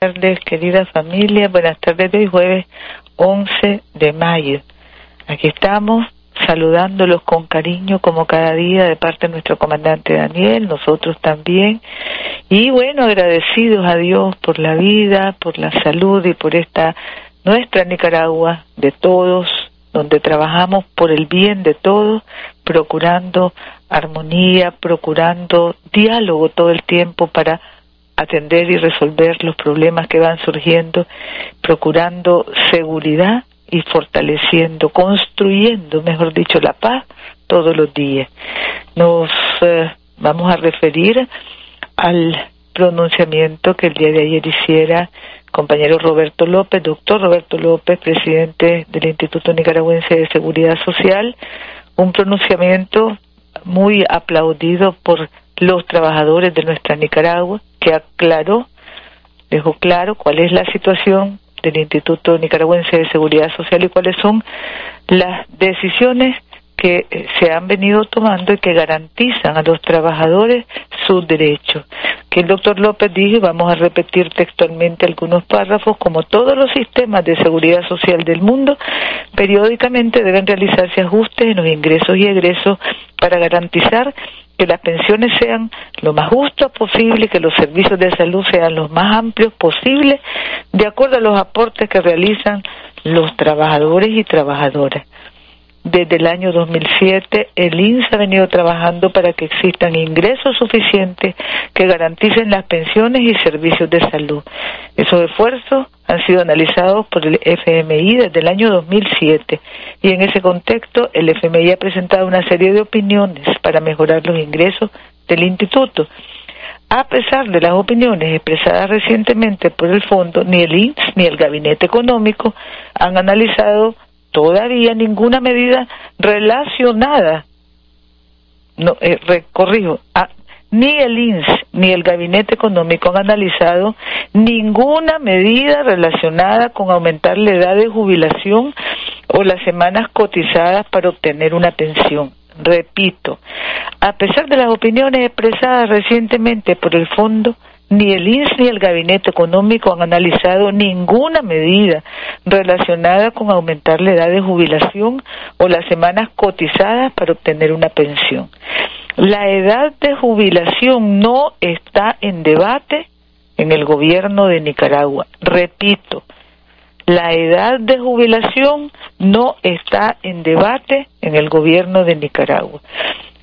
Buenas tardes, querida familia. Buenas tardes de hoy, jueves 11 de mayo. Aquí estamos saludándolos con cariño como cada día de parte de nuestro comandante Daniel, nosotros también. Y bueno, agradecidos a Dios por la vida, por la salud y por esta nuestra Nicaragua de todos, donde trabajamos por el bien de todos, procurando armonía, procurando diálogo todo el tiempo para atender y resolver los problemas que van surgiendo, procurando seguridad y fortaleciendo, construyendo, mejor dicho, la paz todos los días. Nos eh, vamos a referir al pronunciamiento que el día de ayer hiciera compañero Roberto López, doctor Roberto López, presidente del Instituto Nicaragüense de Seguridad Social, un pronunciamiento muy aplaudido por los trabajadores de nuestra Nicaragua, que aclaró, dejó claro cuál es la situación del Instituto Nicaragüense de Seguridad Social y cuáles son las decisiones que eh, se han venido tomando y que garantizan a los trabajadores sus derechos. Que el doctor López dijo, vamos a repetir textualmente algunos párrafos, como todos los sistemas de seguridad social del mundo, periódicamente deben realizarse ajustes en los ingresos y egresos para garantizar que las pensiones sean lo más justas posible, que los servicios de salud sean los más amplios posibles, de acuerdo a los aportes que realizan los trabajadores y trabajadoras. Desde el año 2007, el INSS ha venido trabajando para que existan ingresos suficientes que garanticen las pensiones y servicios de salud. Esos esfuerzos han sido analizados por el FMI desde el año 2007 y en ese contexto el FMI ha presentado una serie de opiniones para mejorar los ingresos del instituto. A pesar de las opiniones expresadas recientemente por el fondo, ni el INSS ni el Gabinete Económico han analizado todavía ninguna medida relacionada, no, eh, corrijo, ni el INS ni el Gabinete Económico han analizado ninguna medida relacionada con aumentar la edad de jubilación o las semanas cotizadas para obtener una pensión. Repito, a pesar de las opiniones expresadas recientemente por el Fondo, ni el INS ni el Gabinete Económico han analizado ninguna medida relacionada con aumentar la edad de jubilación o las semanas cotizadas para obtener una pensión. La edad de jubilación no está en debate en el gobierno de Nicaragua. Repito, la edad de jubilación no está en debate en el gobierno de Nicaragua.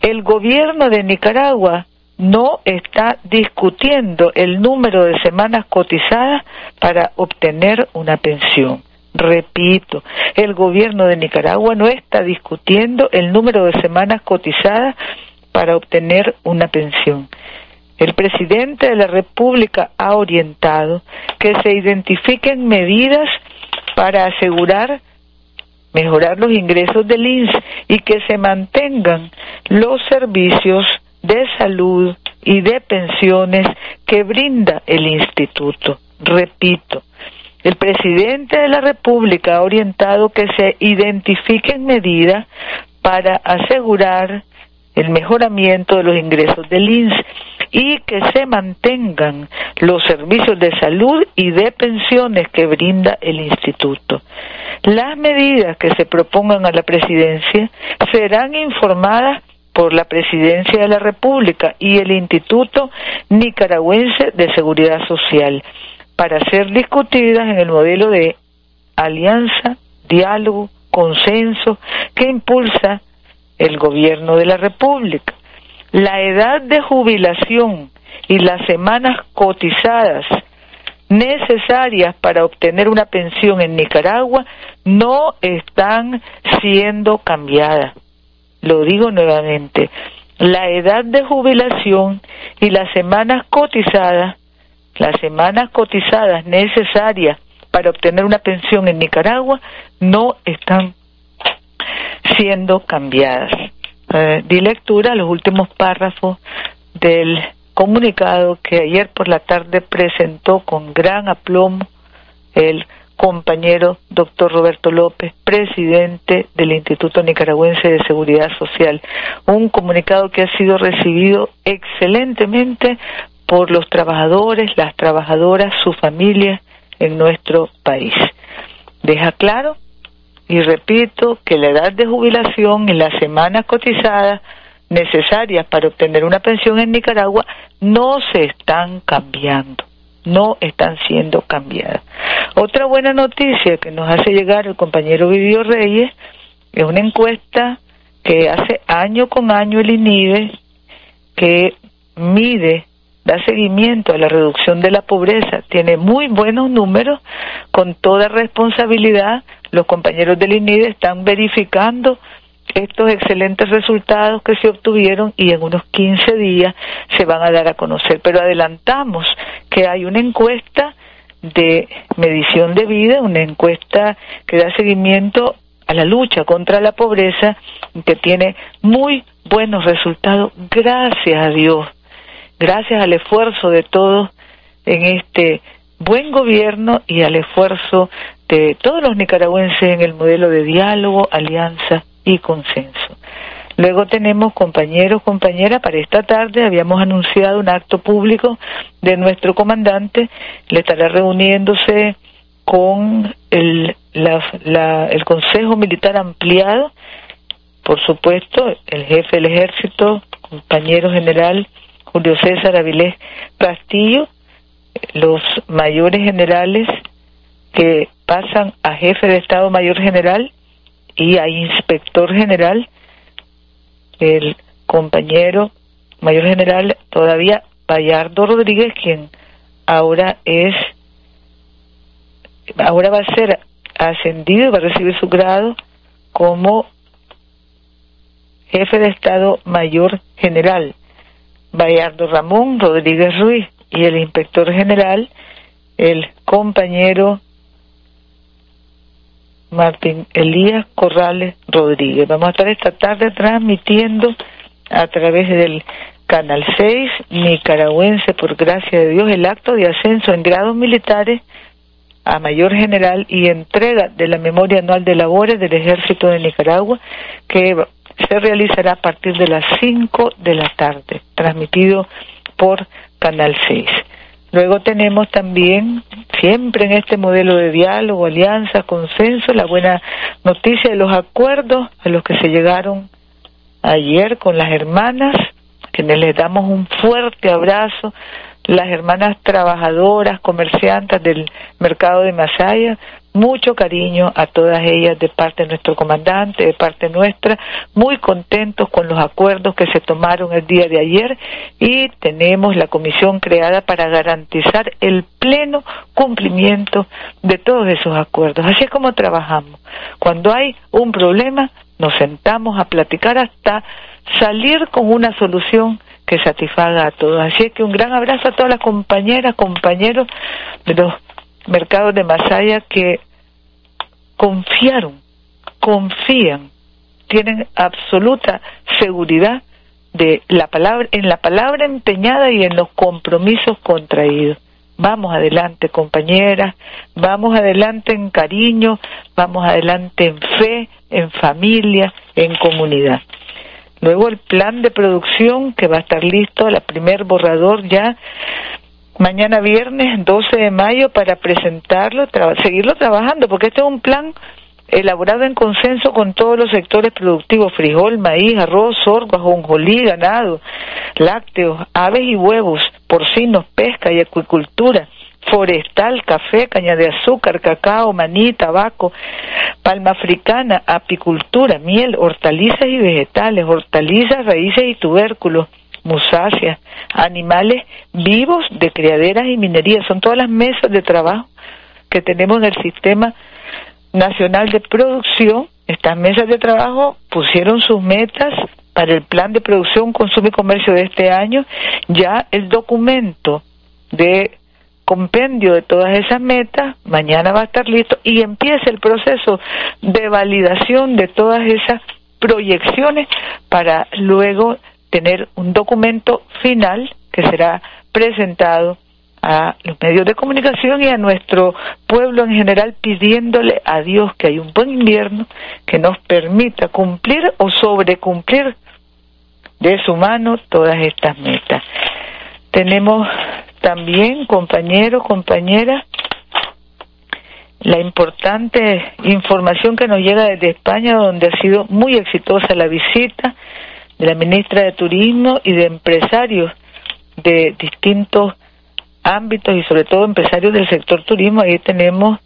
El gobierno de Nicaragua no está discutiendo el número de semanas cotizadas para obtener una pensión. Repito, el gobierno de Nicaragua no está discutiendo el número de semanas cotizadas para obtener una pensión. El presidente de la República ha orientado que se identifiquen medidas para asegurar mejorar los ingresos del INS y que se mantengan los servicios de salud y de pensiones que brinda el instituto. Repito, el presidente de la República ha orientado que se identifiquen medidas para asegurar el mejoramiento de los ingresos del INS y que se mantengan los servicios de salud y de pensiones que brinda el instituto. Las medidas que se propongan a la presidencia serán informadas por la Presidencia de la República y el Instituto Nicaragüense de Seguridad Social para ser discutidas en el modelo de alianza, diálogo, consenso que impulsa el gobierno de la República. La edad de jubilación y las semanas cotizadas necesarias para obtener una pensión en Nicaragua no están siendo cambiadas lo digo nuevamente, la edad de jubilación y las semanas cotizadas las semanas cotizadas necesarias para obtener una pensión en Nicaragua no están siendo cambiadas. Eh, di lectura a los últimos párrafos del comunicado que ayer por la tarde presentó con gran aplomo el compañero doctor Roberto López, presidente del Instituto Nicaragüense de Seguridad Social. Un comunicado que ha sido recibido excelentemente por los trabajadores, las trabajadoras, sus familias en nuestro país. Deja claro y repito que la edad de jubilación y las semanas cotizadas necesarias para obtener una pensión en Nicaragua no se están cambiando, no están siendo cambiadas. Otra buena noticia que nos hace llegar el compañero Vivio Reyes es una encuesta que hace año con año el INIDE que mide da seguimiento a la reducción de la pobreza, tiene muy buenos números, con toda responsabilidad los compañeros del INIDE están verificando estos excelentes resultados que se obtuvieron y en unos 15 días se van a dar a conocer. Pero adelantamos que hay una encuesta de medición de vida, una encuesta que da seguimiento a la lucha contra la pobreza, que tiene muy buenos resultados, gracias a Dios gracias al esfuerzo de todos en este buen gobierno y al esfuerzo de todos los nicaragüenses en el modelo de diálogo, alianza y consenso. Luego tenemos compañeros, compañeras, para esta tarde habíamos anunciado un acto público de nuestro comandante, le estará reuniéndose con el, el Consejo Militar Ampliado, por supuesto, el jefe del ejército, compañero general Julio César Avilés Castillo, los mayores generales que pasan a jefe de Estado Mayor General y a inspector general, el compañero mayor general todavía Bayardo Rodríguez, quien ahora es, ahora va a ser ascendido y va a recibir su grado como jefe de Estado Mayor General. Bayardo Ramón Rodríguez Ruiz y el inspector general, el compañero Martín Elías Corrales Rodríguez. Vamos a estar esta tarde transmitiendo a través del Canal 6 nicaragüense, por gracia de Dios, el acto de ascenso en grados militares a mayor general y entrega de la memoria anual de labores del ejército de Nicaragua que se realizará a partir de las 5 de la tarde, transmitido por Canal 6. Luego tenemos también, siempre en este modelo de diálogo, alianza, consenso, la buena noticia de los acuerdos a los que se llegaron ayer con las hermanas, quienes les damos un fuerte abrazo, las hermanas trabajadoras, comerciantes del mercado de Masaya, mucho cariño a todas ellas de parte de nuestro comandante, de parte nuestra, muy contentos con los acuerdos que se tomaron el día de ayer y tenemos la comisión creada para garantizar el pleno cumplimiento de todos esos acuerdos. Así es como trabajamos. Cuando hay un problema, nos sentamos a platicar hasta salir con una solución que satisfaga a todos. Así es que un gran abrazo a todas las compañeras, compañeros de los mercados de Masaya que confiaron, confían, tienen absoluta seguridad de la palabra, en la palabra empeñada y en los compromisos contraídos. Vamos adelante, compañeras, vamos adelante en cariño, vamos adelante en fe, en familia, en comunidad. Luego el plan de producción que va a estar listo, el primer borrador ya mañana viernes 12 de mayo para presentarlo, seguirlo trabajando, porque este es un plan elaborado en consenso con todos los sectores productivos, frijol, maíz, arroz, sorgo, ajonjolí, ganado, lácteos, aves y huevos, porcinos, pesca y acuicultura, forestal, café, caña de azúcar, cacao, maní, tabaco, palma africana, apicultura, miel, hortalizas y vegetales, hortalizas, raíces y tubérculos, musáceas, animales vivos de criaderas y minería. Son todas las mesas de trabajo que tenemos en el Sistema Nacional de Producción. Estas mesas de trabajo pusieron sus metas para el plan de producción, consumo y comercio de este año. Ya el documento de compendio de todas esas metas, mañana va a estar listo y empieza el proceso de validación de todas esas proyecciones para luego tener un documento final que será presentado a los medios de comunicación y a nuestro pueblo en general pidiéndole a Dios que hay un buen invierno que nos permita cumplir o sobrecumplir de su mano todas estas metas. Tenemos también, compañeros, compañeras, la importante información que nos llega desde España, donde ha sido muy exitosa la visita de la ministra de Turismo y de empresarios de distintos ámbitos y sobre todo empresarios del sector turismo. Ahí tenemos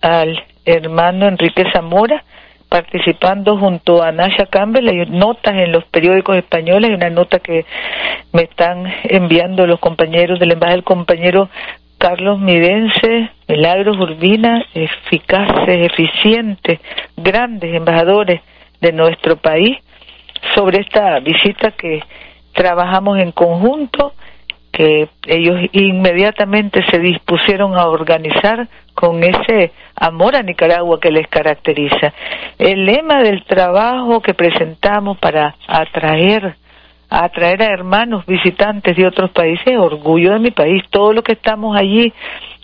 al hermano Enrique Zamora participando junto a Nasha Campbell. Hay notas en los periódicos españoles, hay una nota que me están enviando los compañeros del embajada, el compañero Carlos Midense, Milagros Urbina, eficaces, eficientes, grandes embajadores de nuestro país, sobre esta visita que trabajamos en conjunto que ellos inmediatamente se dispusieron a organizar con ese amor a Nicaragua que les caracteriza. El lema del trabajo que presentamos para atraer atraer a hermanos visitantes de otros países, orgullo de mi país, todo lo que estamos allí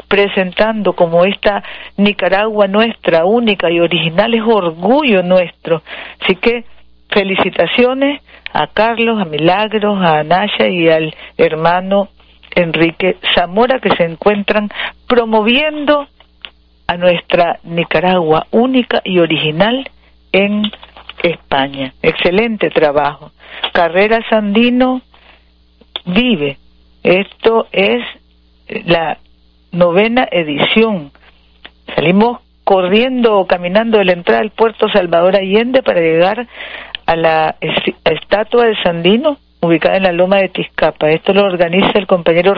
presentando como esta Nicaragua nuestra, única y original, es orgullo nuestro. Así que felicitaciones a Carlos, a Milagros, a Anaya y al hermano Enrique Zamora que se encuentran promoviendo a nuestra Nicaragua única y original en España. Excelente trabajo. Carrera Sandino vive. Esto es la novena edición. Salimos corriendo o caminando de la entrada del puerto Salvador Allende para llegar a la estatua de Sandino ubicada en la loma de Tizcapa. Esto lo organiza el compañero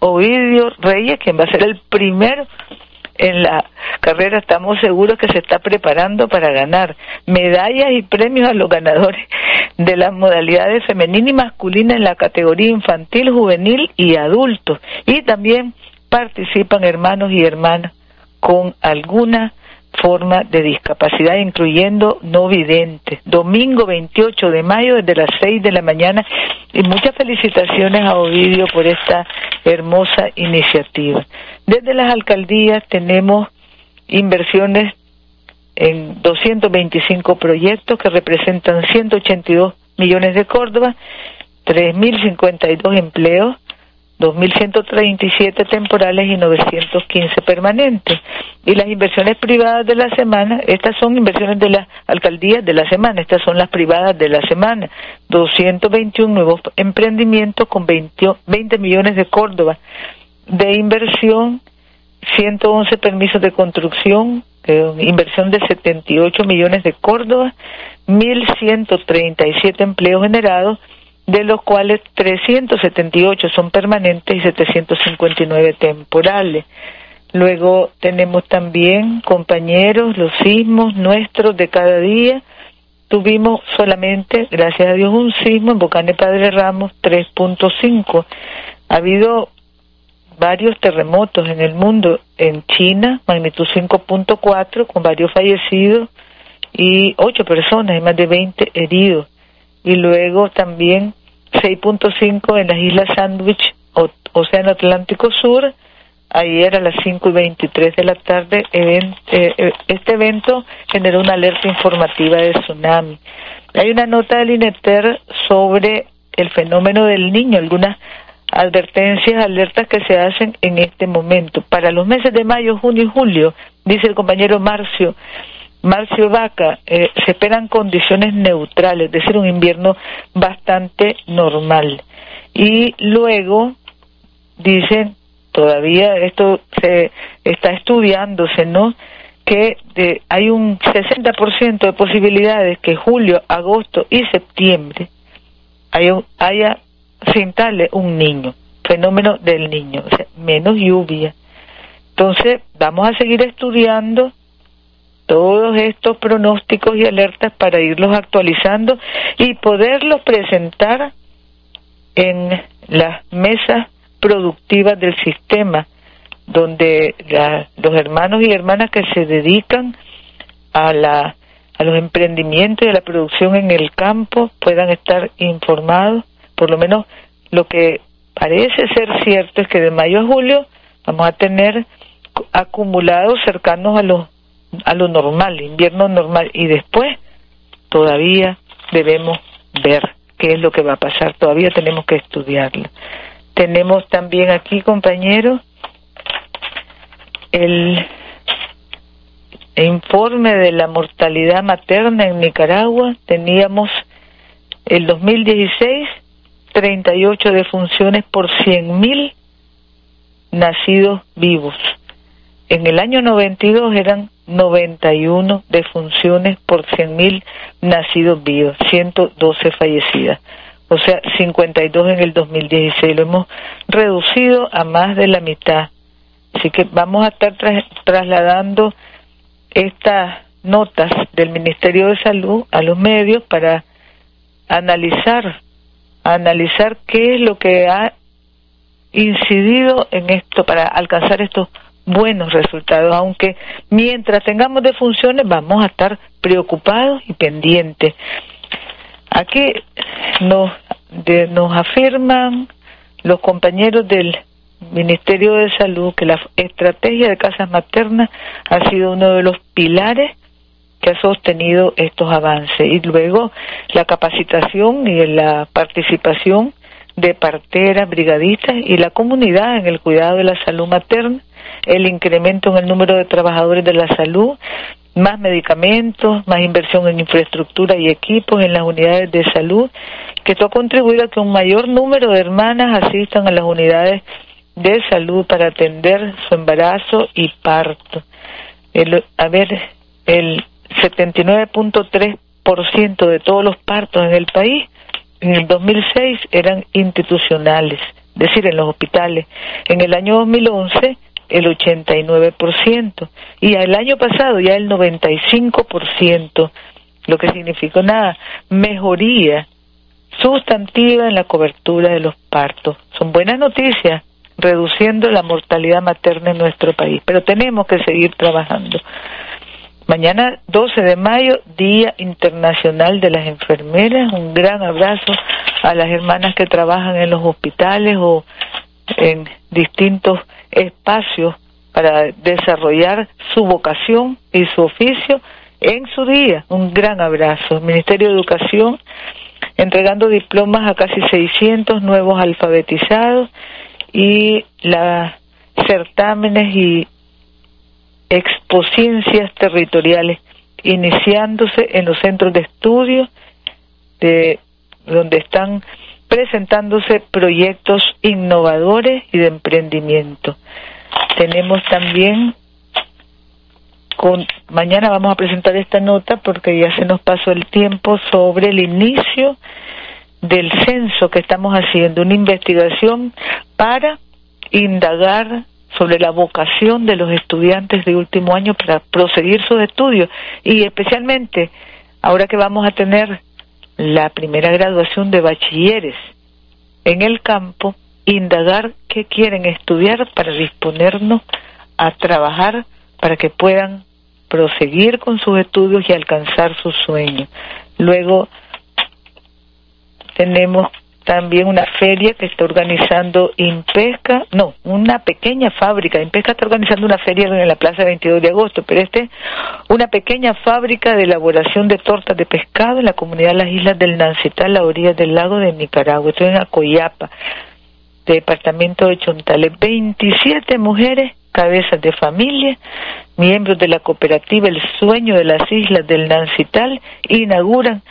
Ovidio Reyes, quien va a ser el primero en la carrera. Estamos seguros que se está preparando para ganar medallas y premios a los ganadores de las modalidades femenina y masculina en la categoría infantil, juvenil y adulto. Y también participan hermanos y hermanas con alguna forma de discapacidad, incluyendo no videntes. Domingo 28 de mayo, desde las 6 de la mañana. Y muchas felicitaciones a Ovidio por esta hermosa iniciativa. Desde las alcaldías tenemos inversiones en 225 proyectos que representan 182 millones de Córdoba, 3.052 empleos, 2.137 temporales y 915 permanentes. Y las inversiones privadas de la semana, estas son inversiones de las alcaldías de la semana, estas son las privadas de la semana. 221 nuevos emprendimientos con 20, 20 millones de Córdoba de inversión, 111 permisos de construcción, eh, inversión de 78 millones de Córdoba, 1.137 empleos generados de los cuales 378 son permanentes y 759 temporales. Luego tenemos también compañeros, los sismos nuestros de cada día. Tuvimos solamente, gracias a Dios, un sismo en Bocane Padre Ramos 3.5. Ha habido varios terremotos en el mundo, en China, magnitud 5.4, con varios fallecidos y ocho personas y más de 20 heridos y luego también 6.5 en las Islas Sandwich, Océano Atlántico Sur. Ayer a las 5 y 23 de la tarde, eh, eh, este evento generó una alerta informativa de tsunami. Hay una nota del INETER sobre el fenómeno del niño, algunas advertencias, alertas que se hacen en este momento. Para los meses de mayo, junio y julio, dice el compañero Marcio, Marcio Vaca, eh, se esperan condiciones neutrales, es decir, un invierno bastante normal. Y luego, dicen, todavía esto se está estudiándose, ¿no? Que hay un 60% de posibilidades que julio, agosto y septiembre haya, haya se un niño, fenómeno del niño, o sea, menos lluvia. Entonces, vamos a seguir estudiando todos estos pronósticos y alertas para irlos actualizando y poderlos presentar en las mesas productivas del sistema donde los hermanos y hermanas que se dedican a la a los emprendimientos y a la producción en el campo puedan estar informados, por lo menos lo que parece ser cierto es que de mayo a julio vamos a tener acumulados cercanos a lo a lo normal, invierno normal y después todavía debemos ver qué es lo que va a pasar, todavía tenemos que estudiarlo. Tenemos también aquí, compañeros, el informe de la mortalidad materna en Nicaragua. Teníamos el 2016 38 defunciones por 100.000 nacidos vivos. En el año 92 eran 91 defunciones por 100.000 nacidos vivos, 112 fallecidas. O sea, 52 en el 2016. Lo hemos reducido a más de la mitad. Así que vamos a estar trasladando estas notas del Ministerio de Salud a los medios para analizar, analizar qué es lo que ha incidido en esto para alcanzar estos buenos resultados, aunque mientras tengamos defunciones vamos a estar preocupados y pendientes. Aquí nos, nos afirman los compañeros del Ministerio de Salud que la estrategia de casas maternas ha sido uno de los pilares que ha sostenido estos avances y luego la capacitación y la participación de parteras, brigadistas y la comunidad en el cuidado de la salud materna, el incremento en el número de trabajadores de la salud, más medicamentos, más inversión en infraestructura y equipos en las unidades de salud, que esto ha contribuido a que un mayor número de hermanas asistan a las unidades de salud para atender su embarazo y parto. El, a ver, el 79.3% de todos los partos en el país en el 2006 eran institucionales, es decir, en los hospitales. En el año 2011 el 89% y el año pasado ya el 95%, lo que significa una mejoría sustantiva en la cobertura de los partos. Son buenas noticias, reduciendo la mortalidad materna en nuestro país, pero tenemos que seguir trabajando. Mañana 12 de mayo, Día Internacional de las Enfermeras. Un gran abrazo a las hermanas que trabajan en los hospitales o en distintos espacios para desarrollar su vocación y su oficio en su día. Un gran abrazo. Ministerio de Educación entregando diplomas a casi 600 nuevos alfabetizados y las certámenes y exposiencias territoriales iniciándose en los centros de estudio de donde están presentándose proyectos innovadores y de emprendimiento. Tenemos también con mañana vamos a presentar esta nota porque ya se nos pasó el tiempo sobre el inicio del censo que estamos haciendo, una investigación para indagar sobre la vocación de los estudiantes de último año para proseguir sus estudios y especialmente ahora que vamos a tener la primera graduación de bachilleres en el campo, indagar qué quieren estudiar para disponernos a trabajar para que puedan proseguir con sus estudios y alcanzar sus sueños. Luego tenemos también una feria que está organizando Impesca, no, una pequeña fábrica, Impesca está organizando una feria en la Plaza 22 de agosto, pero este una pequeña fábrica de elaboración de tortas de pescado en la comunidad de las Islas del Nancital, a orillas del lago de Nicaragua, esto es en Acoyapa, departamento de Chontales, 27 mujeres, cabezas de familia, miembros de la cooperativa El Sueño de las Islas del Nancital, inauguran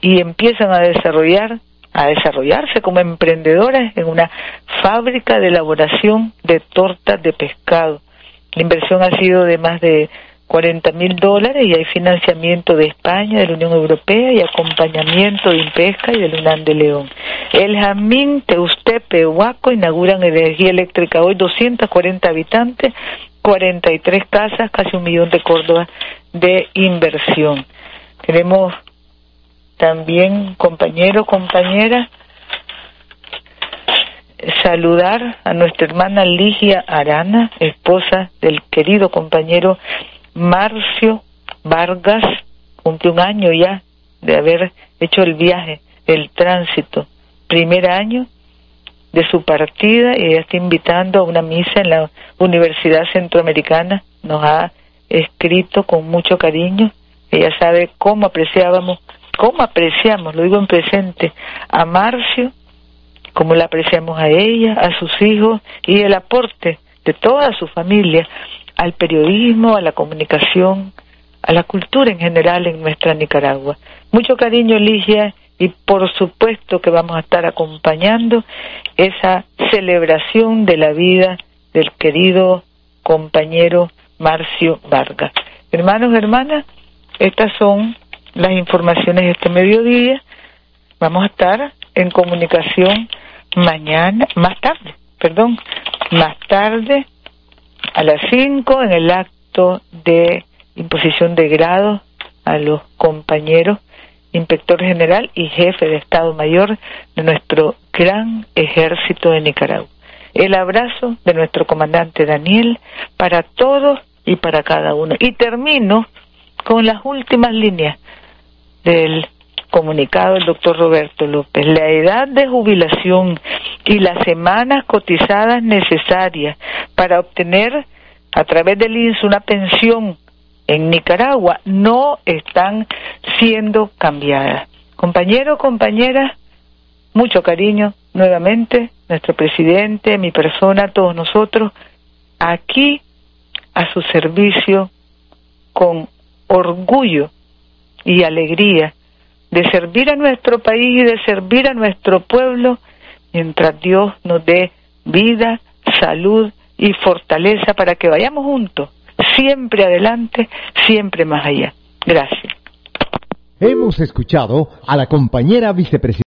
y empiezan a desarrollar a desarrollarse como emprendedoras en una fábrica de elaboración de tortas de pescado. La inversión ha sido de más de 40 mil dólares y hay financiamiento de España, de la Unión Europea y acompañamiento de Impesca y del UNAM de León. El Jamín, Teustepe, Huaco inauguran energía eléctrica hoy, 240 habitantes, 43 casas, casi un millón de Córdoba de inversión. Tenemos también compañero, compañera, saludar a nuestra hermana Ligia Arana, esposa del querido compañero Marcio Vargas, cumple un año ya de haber hecho el viaje, el tránsito, primer año de su partida y ella está invitando a una misa en la Universidad Centroamericana, nos ha escrito con mucho cariño, ella sabe cómo apreciábamos, cómo apreciamos, lo digo en presente, a Marcio, cómo la apreciamos a ella, a sus hijos y el aporte de toda su familia al periodismo, a la comunicación, a la cultura en general en nuestra Nicaragua. Mucho cariño, Ligia, y por supuesto que vamos a estar acompañando esa celebración de la vida del querido compañero Marcio Vargas. Hermanos, hermanas, estas son las informaciones este mediodía. Vamos a estar en comunicación mañana, más tarde, perdón, más tarde a las 5 en el acto de imposición de grado a los compañeros inspector general y jefe de Estado Mayor de nuestro gran ejército de Nicaragua. El abrazo de nuestro comandante Daniel para todos y para cada uno. Y termino con las últimas líneas del comunicado del doctor Roberto López. La edad de jubilación y las semanas cotizadas necesarias para obtener a través del INSS una pensión en Nicaragua no están siendo cambiadas. Compañero, compañera, mucho cariño nuevamente, nuestro presidente, mi persona, todos nosotros, aquí a su servicio con orgullo y alegría de servir a nuestro país y de servir a nuestro pueblo mientras Dios nos dé vida, salud y fortaleza para que vayamos juntos siempre adelante, siempre más allá. Gracias. Hemos escuchado a la compañera vicepresidenta.